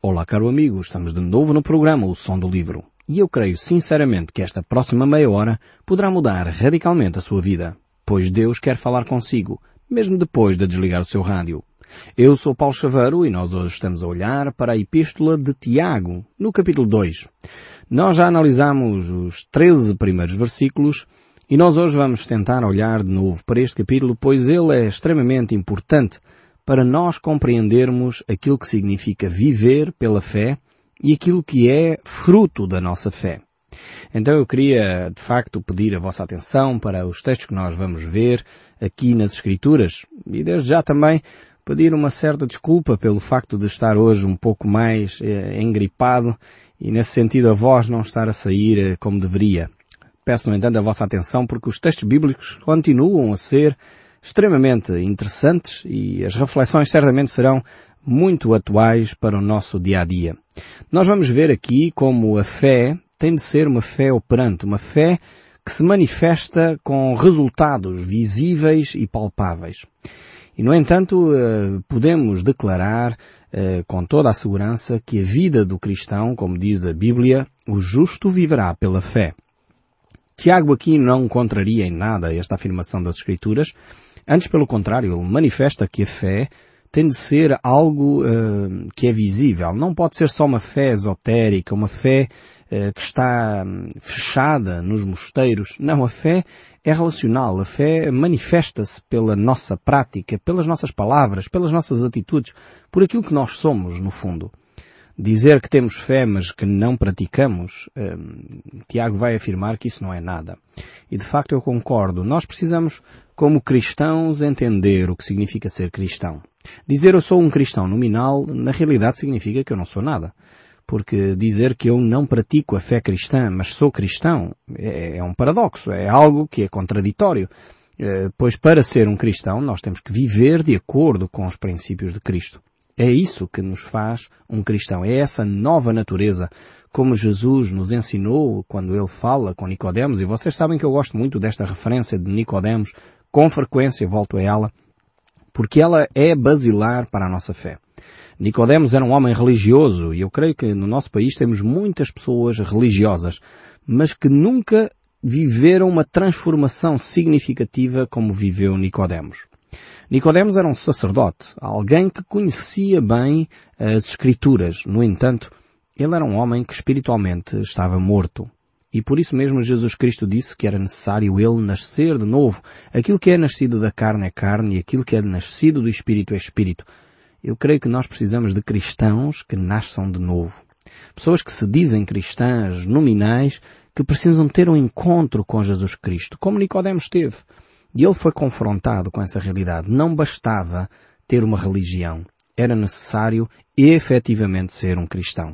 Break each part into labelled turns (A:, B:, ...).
A: Olá, caro amigo, estamos de novo no programa O Som do Livro. E eu creio sinceramente que esta próxima meia hora poderá mudar radicalmente a sua vida, pois Deus quer falar consigo, mesmo depois de desligar o seu rádio. Eu sou Paulo Chaveiro e nós hoje estamos a olhar para a Epístola de Tiago, no capítulo 2. Nós já analisamos os 13 primeiros versículos e nós hoje vamos tentar olhar de novo para este capítulo, pois ele é extremamente importante para nós compreendermos aquilo que significa viver pela fé e aquilo que é fruto da nossa fé. Então eu queria, de facto, pedir a vossa atenção para os textos que nós vamos ver aqui nas Escrituras e desde já também pedir uma certa desculpa pelo facto de estar hoje um pouco mais eh, engripado e nesse sentido a voz não estar a sair eh, como deveria. Peço, no entanto, a vossa atenção porque os textos bíblicos continuam a ser extremamente interessantes e as reflexões certamente serão muito atuais para o nosso dia a dia. Nós vamos ver aqui como a fé tem de ser uma fé operante, uma fé que se manifesta com resultados visíveis e palpáveis. E, no entanto, eh, podemos declarar eh, com toda a segurança que a vida do cristão, como diz a Bíblia, o justo viverá pela fé. Tiago aqui não contraria em nada esta afirmação das Escrituras, Antes, pelo contrário, ele manifesta que a fé tem de ser algo uh, que é visível. Não pode ser só uma fé esotérica, uma fé uh, que está um, fechada nos mosteiros. Não, a fé é relacional. A fé manifesta-se pela nossa prática, pelas nossas palavras, pelas nossas atitudes, por aquilo que nós somos, no fundo. Dizer que temos fé, mas que não praticamos, um, Tiago vai afirmar que isso não é nada. E de facto eu concordo. Nós precisamos como cristãos, entender o que significa ser cristão. Dizer eu sou um cristão nominal, na realidade significa que eu não sou nada. Porque dizer que eu não pratico a fé cristã, mas sou cristão, é, é um paradoxo, é algo que é contraditório. Eh, pois para ser um cristão, nós temos que viver de acordo com os princípios de Cristo. É isso que nos faz um cristão. É essa nova natureza, como Jesus nos ensinou quando ele fala com Nicodemos, e vocês sabem que eu gosto muito desta referência de Nicodemos com frequência volto a ela, porque ela é basilar para a nossa fé. Nicodemos era um homem religioso e eu creio que no nosso país temos muitas pessoas religiosas, mas que nunca viveram uma transformação significativa como viveu Nicodemos. Nicodemos era um sacerdote, alguém que conhecia bem as escrituras. No entanto, ele era um homem que espiritualmente estava morto. E por isso mesmo Jesus Cristo disse que era necessário ele nascer de novo. Aquilo que é nascido da carne é carne e aquilo que é nascido do Espírito é Espírito. Eu creio que nós precisamos de cristãos que nasçam de novo. Pessoas que se dizem cristãs nominais que precisam ter um encontro com Jesus Cristo, como Nicodemos teve. E ele foi confrontado com essa realidade. Não bastava ter uma religião. Era necessário efetivamente ser um cristão.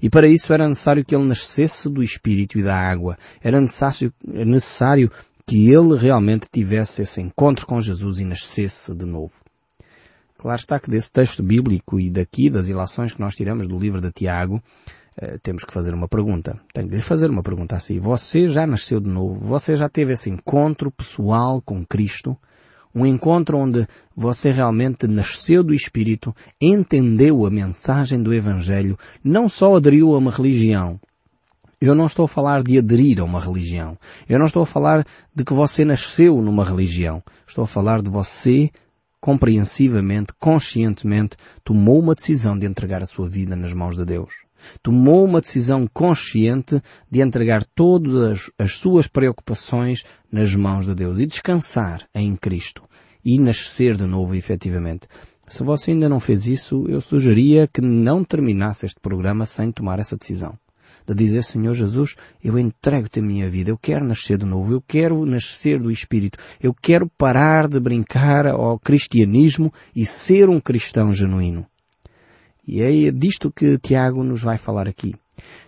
A: E para isso era necessário que ele nascesse do Espírito e da água. Era necessário, necessário que ele realmente tivesse esse encontro com Jesus e nascesse de novo. Claro está que desse texto bíblico e daqui das ilações que nós tiramos do livro de Tiago, eh, temos que fazer uma pergunta. Tenho de lhe fazer uma pergunta assim. Você já nasceu de novo? Você já teve esse encontro pessoal com Cristo? Um encontro onde você realmente nasceu do Espírito, entendeu a mensagem do Evangelho, não só aderiu a uma religião. Eu não estou a falar de aderir a uma religião. Eu não estou a falar de que você nasceu numa religião. Estou a falar de você compreensivamente, conscientemente, tomou uma decisão de entregar a sua vida nas mãos de Deus tomou uma decisão consciente de entregar todas as suas preocupações nas mãos de Deus e descansar em Cristo e nascer de novo efetivamente. Se você ainda não fez isso, eu sugeria que não terminasse este programa sem tomar essa decisão. De dizer, Senhor Jesus, eu entrego-te a minha vida, eu quero nascer de novo, eu quero nascer do Espírito, eu quero parar de brincar ao cristianismo e ser um cristão genuíno. E é disto que Tiago nos vai falar aqui.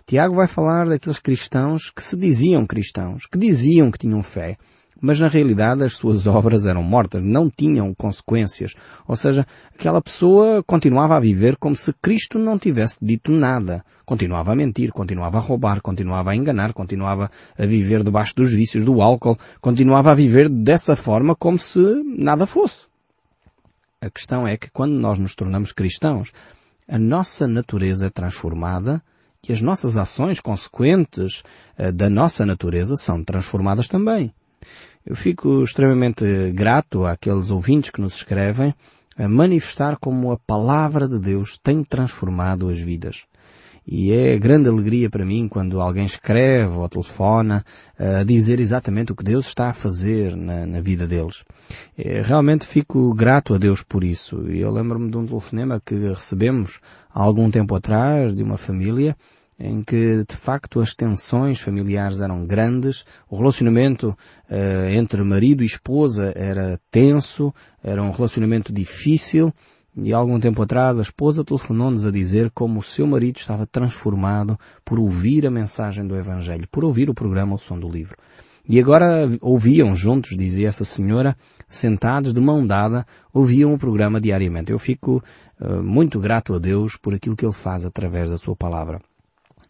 A: Tiago vai falar daqueles cristãos que se diziam cristãos, que diziam que tinham fé, mas na realidade as suas obras eram mortas, não tinham consequências. Ou seja, aquela pessoa continuava a viver como se Cristo não tivesse dito nada. Continuava a mentir, continuava a roubar, continuava a enganar, continuava a viver debaixo dos vícios do álcool, continuava a viver dessa forma como se nada fosse. A questão é que quando nós nos tornamos cristãos, a nossa natureza é transformada e as nossas ações consequentes uh, da nossa natureza são transformadas também. Eu fico extremamente grato àqueles ouvintes que nos escrevem a manifestar como a palavra de Deus tem transformado as vidas. E é grande alegria para mim quando alguém escreve ou telefona a dizer exatamente o que Deus está a fazer na, na vida deles. É, realmente fico grato a Deus por isso. E eu lembro-me de um telefonema que recebemos há algum tempo atrás de uma família em que de facto as tensões familiares eram grandes, o relacionamento uh, entre marido e esposa era tenso, era um relacionamento difícil e algum tempo atrás a esposa telefonou-nos a dizer como o seu marido estava transformado por ouvir a mensagem do Evangelho, por ouvir o programa O Som do Livro. E agora ouviam juntos, dizia essa senhora, sentados de mão dada, ouviam o programa diariamente. Eu fico uh, muito grato a Deus por aquilo que Ele faz através da Sua palavra.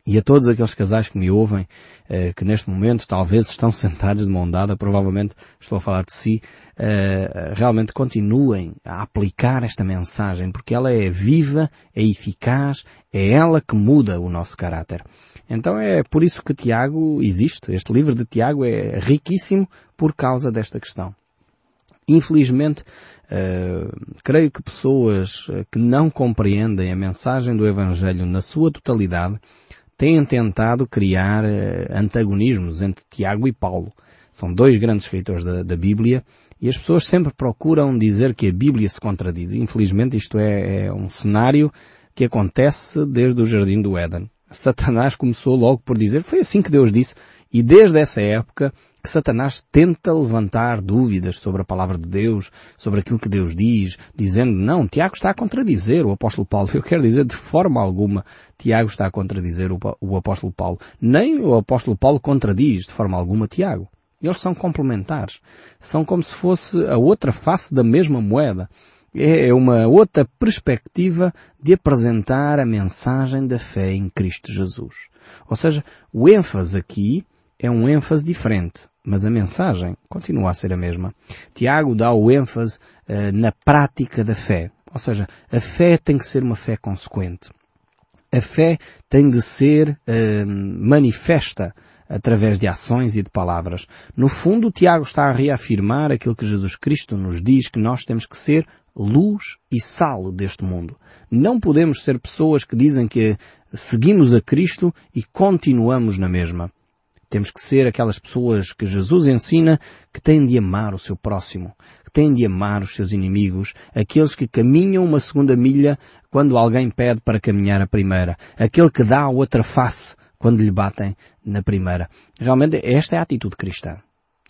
A: E a todos aqueles casais que me ouvem, eh, que neste momento talvez estão sentados de mão dada, provavelmente estou a falar de si, eh, realmente continuem a aplicar esta mensagem, porque ela é viva, é eficaz, é ela que muda o nosso caráter. Então é por isso que Tiago existe. Este livro de Tiago é riquíssimo por causa desta questão. Infelizmente, uh, creio que pessoas que não compreendem a mensagem do Evangelho na sua totalidade têm tentado criar uh, antagonismos entre Tiago e Paulo. São dois grandes escritores da, da, Bíblia e as pessoas sempre procuram dizer que a Bíblia se contradiz. Infelizmente isto é, é um cenário que acontece desde o Jardim do Éden. Satanás começou logo por dizer, foi assim que Deus disse, e desde essa época que Satanás tenta levantar dúvidas sobre a palavra de Deus, sobre aquilo que Deus diz, dizendo, não, Tiago está a contradizer o apóstolo Paulo. Eu quero dizer, de forma alguma, Tiago está a contradizer o, o apóstolo Paulo. Nem o apóstolo Paulo contradiz, de forma alguma, Tiago. Eles são complementares. São como se fosse a outra face da mesma moeda. É uma outra perspectiva de apresentar a mensagem da fé em Cristo Jesus. Ou seja, o ênfase aqui é um ênfase diferente, mas a mensagem continua a ser a mesma. Tiago dá o ênfase uh, na prática da fé. Ou seja, a fé tem que ser uma fé consequente. A fé tem de ser uh, manifesta através de ações e de palavras. No fundo, Tiago está a reafirmar aquilo que Jesus Cristo nos diz que nós temos que ser luz e sal deste mundo. Não podemos ser pessoas que dizem que seguimos a Cristo e continuamos na mesma. Temos que ser aquelas pessoas que Jesus ensina que têm de amar o seu próximo, que têm de amar os seus inimigos, aqueles que caminham uma segunda milha quando alguém pede para caminhar a primeira, aquele que dá a outra face quando lhe batem na primeira. Realmente esta é a atitude cristã.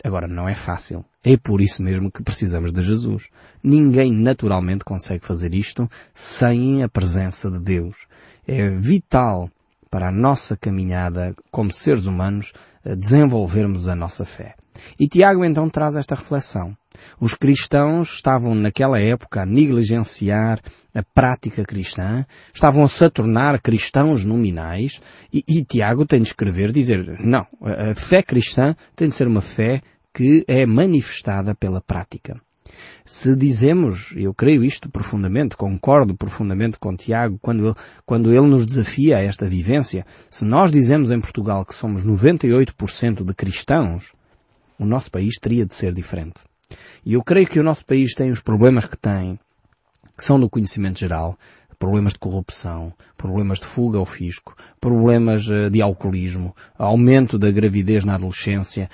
A: Agora, não é fácil. É por isso mesmo que precisamos de Jesus. Ninguém naturalmente consegue fazer isto sem a presença de Deus. É vital para a nossa caminhada como seres humanos desenvolvermos a nossa fé. E Tiago então traz esta reflexão. Os cristãos estavam naquela época a negligenciar a prática cristã, estavam a se tornar cristãos nominais e, e Tiago tem de escrever, dizer, não, a fé cristã tem de ser uma fé que é manifestada pela prática. Se dizemos, eu creio isto profundamente, concordo profundamente com Tiago quando ele, quando ele nos desafia a esta vivência, se nós dizemos em Portugal que somos 98% de cristãos, o nosso país teria de ser diferente. E eu creio que o nosso país tem os problemas que tem, que são do conhecimento geral, problemas de corrupção, problemas de fuga ao fisco, problemas eh, de alcoolismo, aumento da gravidez na adolescência,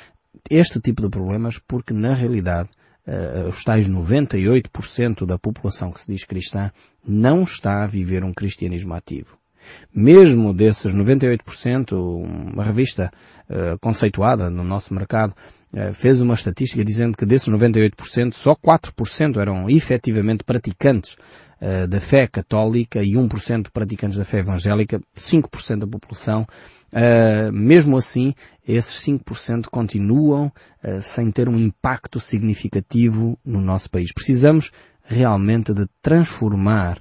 A: este tipo de problemas porque na realidade uh, os tais 98% da população que se diz cristã não está a viver um cristianismo ativo. Mesmo desses 98%, uma revista uh, conceituada no nosso mercado uh, fez uma estatística dizendo que desses 98%, só 4% eram efetivamente praticantes uh, da fé católica e 1% praticantes da fé evangélica, 5% da população. mesmo assim, esses 5% continuam sem ter um impacto significativo no nosso país. Precisamos realmente de transformar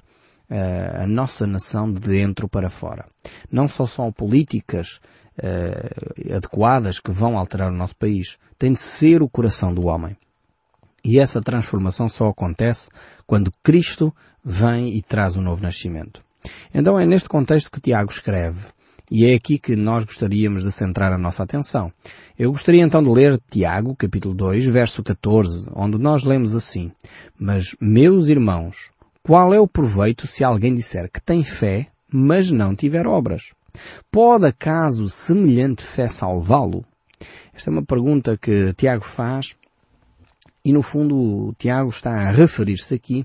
A: a nossa nação de dentro para fora. Não só são políticas uh, adequadas que vão alterar o nosso país, tem de ser o coração do homem. E essa transformação só acontece quando Cristo vem e traz o um novo nascimento. Então é neste contexto que Tiago escreve. E é aqui que nós gostaríamos de centrar a nossa atenção. Eu gostaria então de ler Tiago, capítulo 2, verso 14, onde nós lemos assim. Mas, meus irmãos, qual é o proveito se alguém disser que tem fé, mas não tiver obras? Pode acaso semelhante fé salvá-lo? Esta é uma pergunta que Tiago faz e no fundo Tiago está a referir-se aqui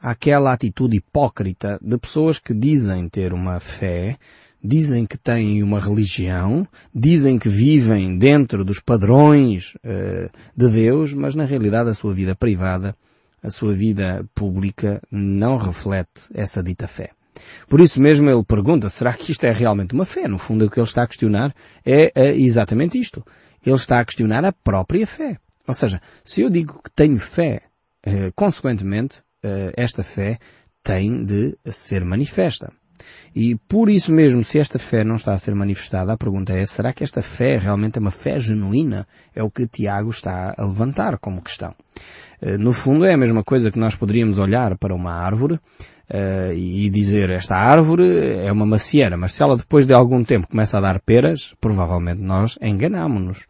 A: àquela atitude hipócrita de pessoas que dizem ter uma fé, dizem que têm uma religião, dizem que vivem dentro dos padrões uh, de Deus, mas na realidade a sua vida privada, a sua vida pública não reflete essa dita fé. Por isso mesmo ele pergunta, será que isto é realmente uma fé? No fundo o que ele está a questionar é, é exatamente isto. Ele está a questionar a própria fé. Ou seja, se eu digo que tenho fé, eh, consequentemente, eh, esta fé tem de ser manifesta. E por isso mesmo, se esta fé não está a ser manifestada, a pergunta é, será que esta fé realmente é uma fé genuína? É o que Tiago está a levantar como questão. Eh, no fundo é a mesma coisa que nós poderíamos olhar para uma árvore uh, e dizer esta árvore é uma macieira, mas se ela depois de algum tempo começa a dar peras, provavelmente nós enganámonos.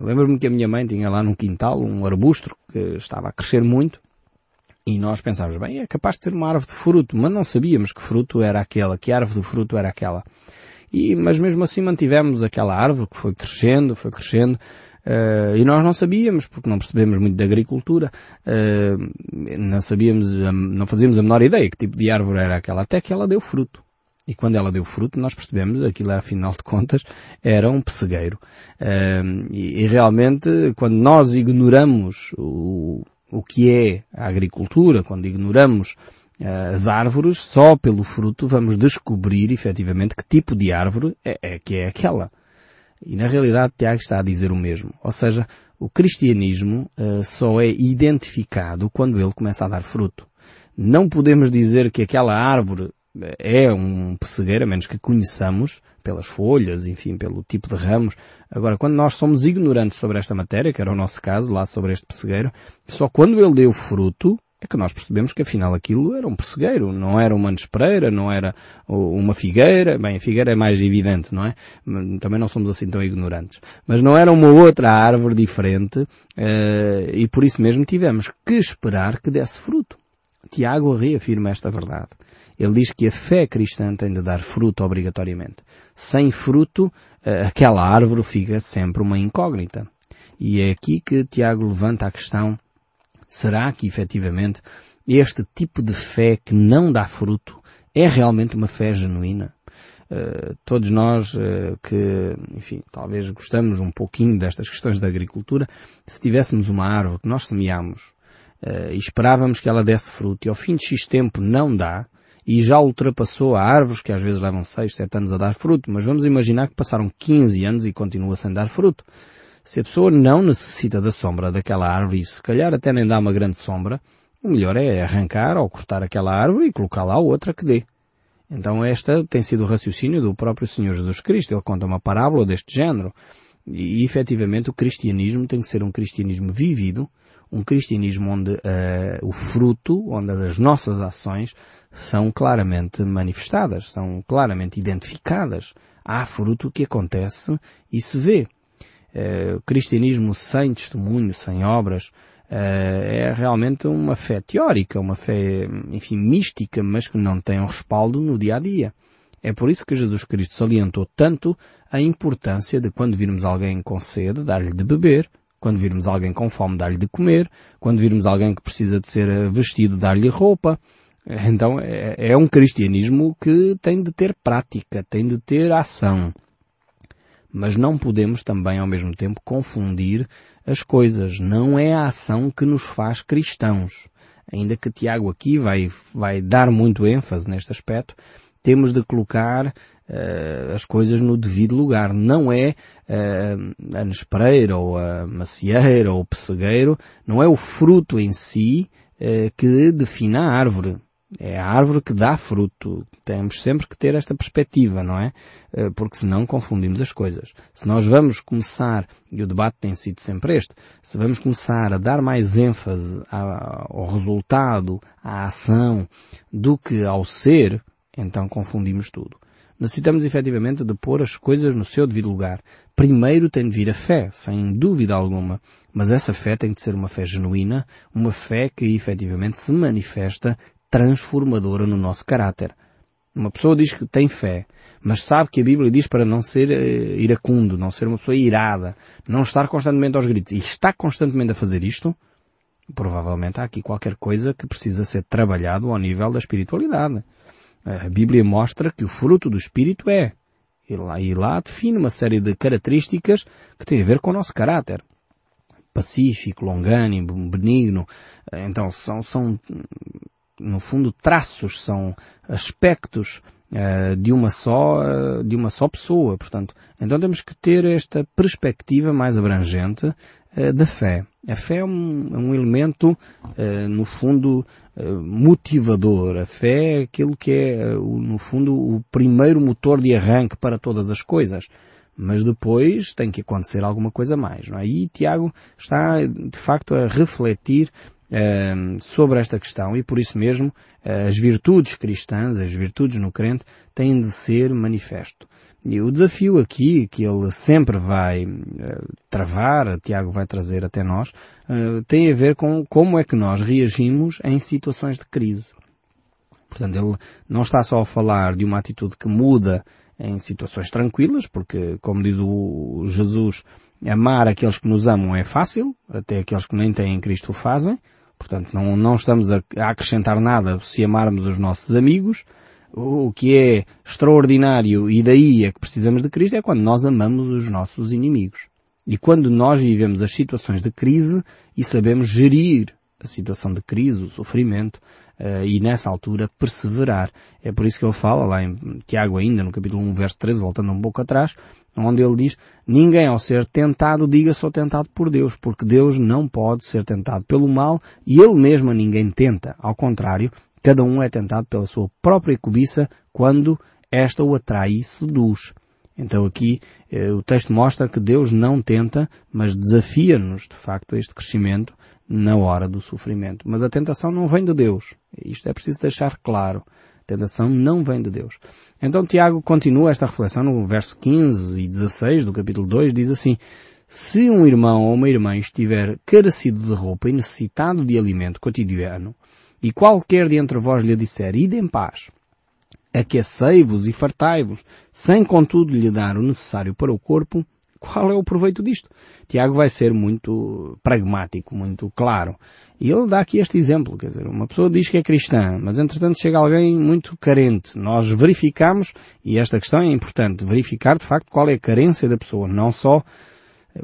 A: Lembro-me que a minha mãe tinha lá no quintal um arbusto que estava a crescer muito e nós pensávamos, bem, é capaz de ser uma árvore de fruto, mas não sabíamos que fruto era aquela, que árvore de fruto era aquela. E, mas mesmo assim mantivemos aquela árvore que foi crescendo, foi crescendo, Uh, e nós não sabíamos, porque não percebemos muito de agricultura, uh, não sabíamos, não fazíamos a menor ideia que tipo de árvore era aquela, até que ela deu fruto. E quando ela deu fruto, nós percebemos, aquilo afinal de contas, era um pessegueiro. Uh, e, e, realmente, quando nós ignoramos o, o que é a agricultura, quando ignoramos as árvores, só pelo fruto vamos descobrir efetivamente que tipo de árvore é, é que é aquela. E na realidade Tiago está a dizer o mesmo. Ou seja, o cristianismo uh, só é identificado quando ele começa a dar fruto. Não podemos dizer que aquela árvore eh, é um pessegueiro, a menos que conheçamos pelas folhas, enfim, pelo tipo de ramos. Agora, quando nós somos ignorantes sobre esta matéria, que era o nosso caso lá sobre este pessegueiro, só quando ele deu fruto é que nós percebemos que afinal aquilo era um pessegueiro, não era uma nespereira, não era uma figueira, bem, a figueira é mais evidente, não é? Também não somos assim tão ignorantes. Mas não era uma outra árvore diferente, uh, e por isso mesmo tivemos que esperar que desse fruto. Tiago reafirma esta verdade. Ele diz que a fé cristã tem de dar fruto obrigatoriamente. Sem fruto, aquela árvore fica sempre uma incógnita. E é aqui que Tiago levanta a questão Será que efetivamente este tipo de fé que não dá fruto é realmente uma fé genuína? Uh, todos nós uh, que, enfim, talvez gostamos um pouquinho destas questões da agricultura, se tivéssemos uma árvore que nós semeamos uh, e esperávamos que ela desse fruto e ao fim de X tempo não dá, e já ultrapassou a árvores que às vezes levam 6, 7 anos a dar fruto, mas vamos imaginar que passaram 15 anos e continua sem dar fruto. Se a pessoa não necessita da sombra daquela árvore e se calhar até nem dá uma grande sombra, o melhor é arrancar ou cortar aquela árvore e colocar lá outra que dê. Então esta tem sido o raciocínio do próprio Senhor Jesus Cristo. Ele conta uma parábola deste género. E efetivamente o cristianismo tem que ser um cristianismo vivido, um cristianismo onde uh, o fruto, onde as nossas ações são claramente manifestadas, são claramente identificadas. Há fruto que acontece e se vê. Eh, o cristianismo sem testemunho, sem obras, eh, é realmente uma fé teórica, uma fé, enfim, mística, mas que não tem um respaldo no dia a dia. É por isso que Jesus Cristo salientou tanto a importância de quando virmos alguém com sede, dar-lhe de beber, quando virmos alguém com fome, dar-lhe de comer, quando virmos alguém que precisa de ser eh, vestido, dar-lhe roupa. Então é, é um cristianismo que tem de ter prática, tem de ter ação. Mas não podemos também ao mesmo tempo confundir as coisas. Não é a ação que nos faz cristãos. Ainda que Tiago aqui vai, vai dar muito ênfase neste aspecto, temos de colocar uh, as coisas no devido lugar. Não é uh, a nespreira ou a macieira ou o pessegueiro, não é o fruto em si uh, que define a árvore. É a árvore que dá fruto. Temos sempre que ter esta perspectiva, não é? Porque senão confundimos as coisas. Se nós vamos começar, e o debate tem sido sempre este, se vamos começar a dar mais ênfase ao resultado, à ação, do que ao ser, então confundimos tudo. Necessitamos efetivamente de pôr as coisas no seu devido lugar. Primeiro tem de vir a fé, sem dúvida alguma. Mas essa fé tem de ser uma fé genuína, uma fé que efetivamente se manifesta transformadora no nosso caráter. Uma pessoa diz que tem fé, mas sabe que a Bíblia diz para não ser uh, iracundo, não ser uma pessoa irada, não estar constantemente aos gritos, e está constantemente a fazer isto, provavelmente há aqui qualquer coisa que precisa ser trabalhado ao nível da espiritualidade. A Bíblia mostra que o fruto do Espírito é. E lá, e lá define uma série de características que têm a ver com o nosso caráter. Pacífico, longânimo, benigno. Então são, são, no fundo, traços, são aspectos uh, de uma só, uh, de uma só pessoa. Portanto, então temos que ter esta perspectiva mais abrangente uh, da fé. A fé é um, é um elemento, no fundo, eh, motivador. A fé é aquilo que é, eh, no fundo, o primeiro motor de arranque para todas as coisas. Mas depois tem que acontecer alguma coisa mais, não é? E Tiago está, de facto, a refletir sobre esta questão e por isso mesmo as virtudes cristãs, as virtudes no crente, têm de ser manifesto. E o desafio aqui, que ele sempre vai uh, travar, Tiago vai trazer até nós, uh, tem a ver com como é que nós reagimos em situações de crise. Portanto, ele não está só a falar de uma atitude que muda em situações tranquilas, porque, como diz o Jesus, amar aqueles que nos amam é fácil, até aqueles que nem têm Cristo o fazem. Portanto, não, não estamos a, a acrescentar nada se amarmos os nossos amigos, o que é extraordinário e daí é que precisamos de Cristo é quando nós amamos os nossos inimigos. E quando nós vivemos as situações de crise e sabemos gerir a situação de crise, o sofrimento, uh, e nessa altura perseverar. É por isso que ele fala lá em Tiago ainda, no capítulo 1, verso 13, voltando um pouco atrás, onde ele diz, ninguém ao ser tentado diga sou tentado por Deus, porque Deus não pode ser tentado pelo mal e ele mesmo a ninguém tenta. Ao contrário, Cada um é tentado pela sua própria cobiça quando esta o atrai e seduz. Então aqui eh, o texto mostra que Deus não tenta, mas desafia-nos de facto a este crescimento na hora do sofrimento. Mas a tentação não vem de Deus. Isto é preciso deixar claro. A tentação não vem de Deus. Então Tiago continua esta reflexão no verso 15 e 16 do capítulo 2, diz assim, se um irmão ou uma irmã estiver carecido de roupa e necessitado de alimento cotidiano, e qualquer de entre vós lhe disser, ide em paz, aquecei-vos e fartai-vos, sem contudo lhe dar o necessário para o corpo, qual é o proveito disto? Tiago vai ser muito pragmático, muito claro. E ele dá aqui este exemplo, quer dizer, uma pessoa diz que é cristã, mas entretanto chega alguém muito carente. Nós verificamos, e esta questão é importante, verificar de facto qual é a carência da pessoa, não só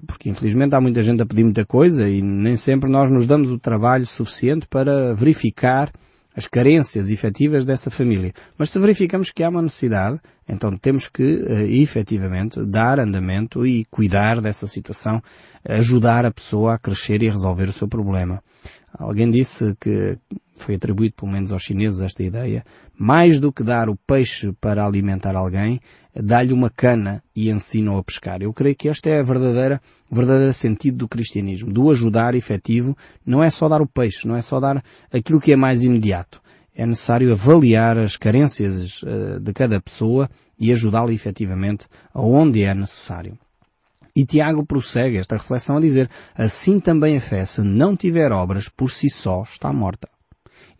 A: porque infelizmente há muita gente a pedir muita coisa e nem sempre nós nos damos o trabalho suficiente para verificar as carências efetivas dessa família. Mas se verificamos que há uma necessidade, então temos que uh, efetivamente dar andamento e cuidar dessa situação, ajudar a pessoa a crescer e a resolver o seu problema. Alguém disse que foi atribuído pelo menos aos chineses esta ideia, mais do que dar o peixe para alimentar alguém, dá-lhe uma cana e ensina-o a pescar. Eu creio que este é a verdadeira, o verdadeiro sentido do cristianismo, do ajudar efetivo, não é só dar o peixe, não é só dar aquilo que é mais imediato. É necessário avaliar as carências uh, de cada pessoa e ajudá-la efetivamente aonde é necessário. E Tiago prossegue esta reflexão a dizer, assim também a fé, se não tiver obras, por si só está morta.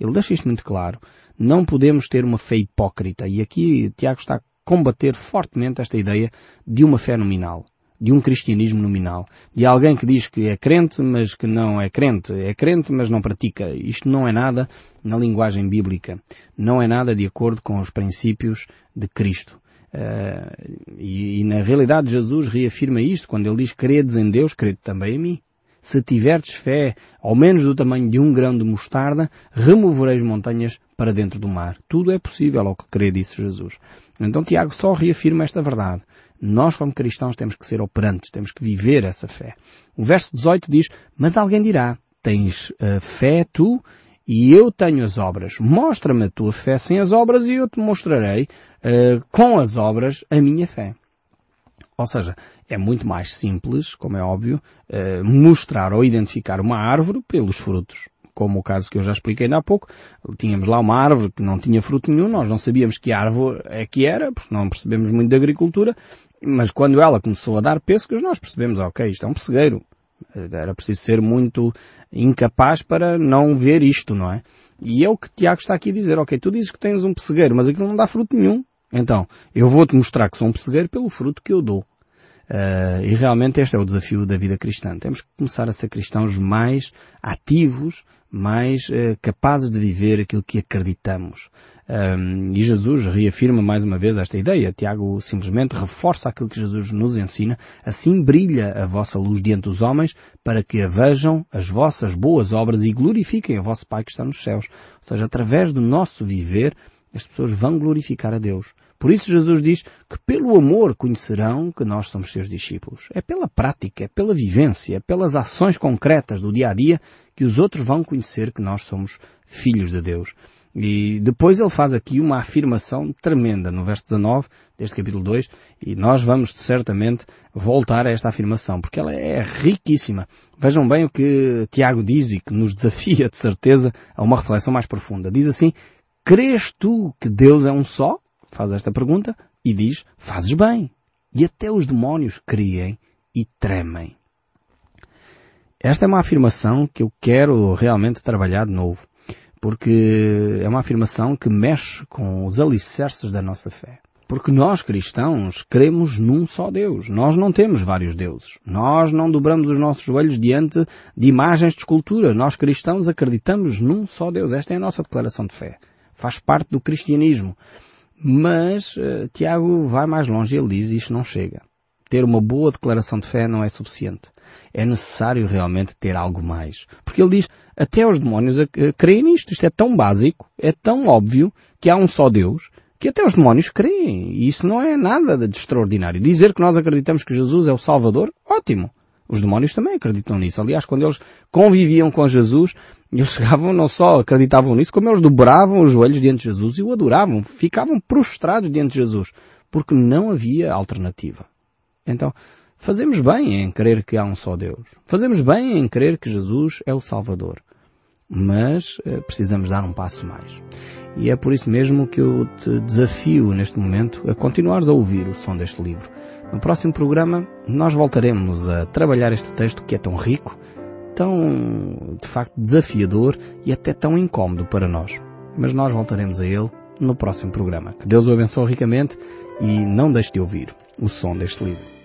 A: Ele deixa isto muito claro. Não podemos ter uma fé hipócrita. E aqui Tiago está a combater fortemente esta ideia de uma fé nominal. De um cristianismo nominal. De alguém que diz que é crente, mas que não é crente. É crente, mas não pratica. Isto não é nada na linguagem bíblica. Não é nada de acordo com os princípios de Cristo. Uh, e, e, na realidade Jesus reafirma isto quando ele diz credes em Deus, crede também em mim se tiverdes fé ao menos do tamanho de um grão de mostarda, removereis montanhas para dentro do mar. Tudo é possível ao que crê, disse Jesus. Então Tiago só reafirma esta verdade. Nós como cristãos temos que ser operantes, temos que viver essa fé. O verso 18 diz, mas alguém dirá, tens uh, fé tu e eu tenho as obras. Mostra-me a tua fé sem as obras e eu te mostrarei uh, com as obras a minha fé. Ou seja, é muito mais simples, como é óbvio, eh, mostrar ou identificar uma árvore pelos frutos. como o caso que eu já expliquei ainda há pouco. Tínhamos lá uma árvore que não tinha fruto nenhum, nós não sabíamos que árvore é que era, porque não percebemos muito de agricultura, mas quando ela começou a dar pêssegos, nós percebemos, ok, isto é um pessegueiro. Era preciso ser muito incapaz para não ver isto, não é? E é o que Tiago está aqui a dizer, ok, tu dizes que tens um pessegueiro, mas aquilo não dá fruto nenhum. Então, eu vou-te mostrar que sou um pessegueiro pelo fruto que eu dou. Uh, e realmente este é o desafio da vida cristã. Temos que começar a ser cristãos mais ativos, mais uh, capazes de viver aquilo que acreditamos. Um, e Jesus reafirma mais uma vez esta ideia. Tiago simplesmente reforça aquilo que Jesus nos ensina. Assim brilha a vossa luz diante dos homens para que a vejam as vossas boas obras e glorifiquem a vosso Pai que está nos céus. Ou seja, através do nosso viver, as pessoas vão glorificar a Deus. Por isso Jesus diz que pelo amor conhecerão que nós somos seus discípulos. É pela prática, é pela vivência, é pelas ações concretas do dia a dia que os outros vão conhecer que nós somos filhos de Deus. E depois ele faz aqui uma afirmação tremenda no verso 19 deste capítulo 2 e nós vamos certamente voltar a esta afirmação porque ela é riquíssima. Vejam bem o que Tiago diz e que nos desafia de certeza a uma reflexão mais profunda. Diz assim, crês tu que Deus é um só? Faz esta pergunta e diz, fazes bem. E até os demónios creem e tremem. Esta é uma afirmação que eu quero realmente trabalhar de novo porque é uma afirmação que mexe com os alicerces da nossa fé. Porque nós cristãos cremos num só Deus. Nós não temos vários deuses. Nós não dobramos os nossos joelhos diante de imagens de escultura. Nós cristãos acreditamos num só Deus. Esta é a nossa declaração de fé. Faz parte do cristianismo. Mas uh, Tiago vai mais longe. Ele diz isto não chega. Ter uma boa declaração de fé não é suficiente. É necessário realmente ter algo mais. Porque ele diz, até os demónios creem nisto. Isto é tão básico, é tão óbvio que há um só Deus, que até os demónios creem. E isso não é nada de extraordinário. Dizer que nós acreditamos que Jesus é o Salvador, ótimo. Os demónios também acreditam nisso. Aliás, quando eles conviviam com Jesus, eles chegavam, não só acreditavam nisso, como eles dobravam os joelhos diante de Jesus e o adoravam. Ficavam prostrados diante de Jesus. Porque não havia alternativa. Então, fazemos bem em crer que há um só Deus. Fazemos bem em crer que Jesus é o Salvador mas uh, precisamos dar um passo mais. E é por isso mesmo que eu te desafio neste momento a continuares a ouvir o som deste livro. No próximo programa nós voltaremos a trabalhar este texto que é tão rico, tão de facto desafiador e até tão incómodo para nós. Mas nós voltaremos a ele no próximo programa. Que Deus o abençoe ricamente e não deixe de ouvir o som deste livro.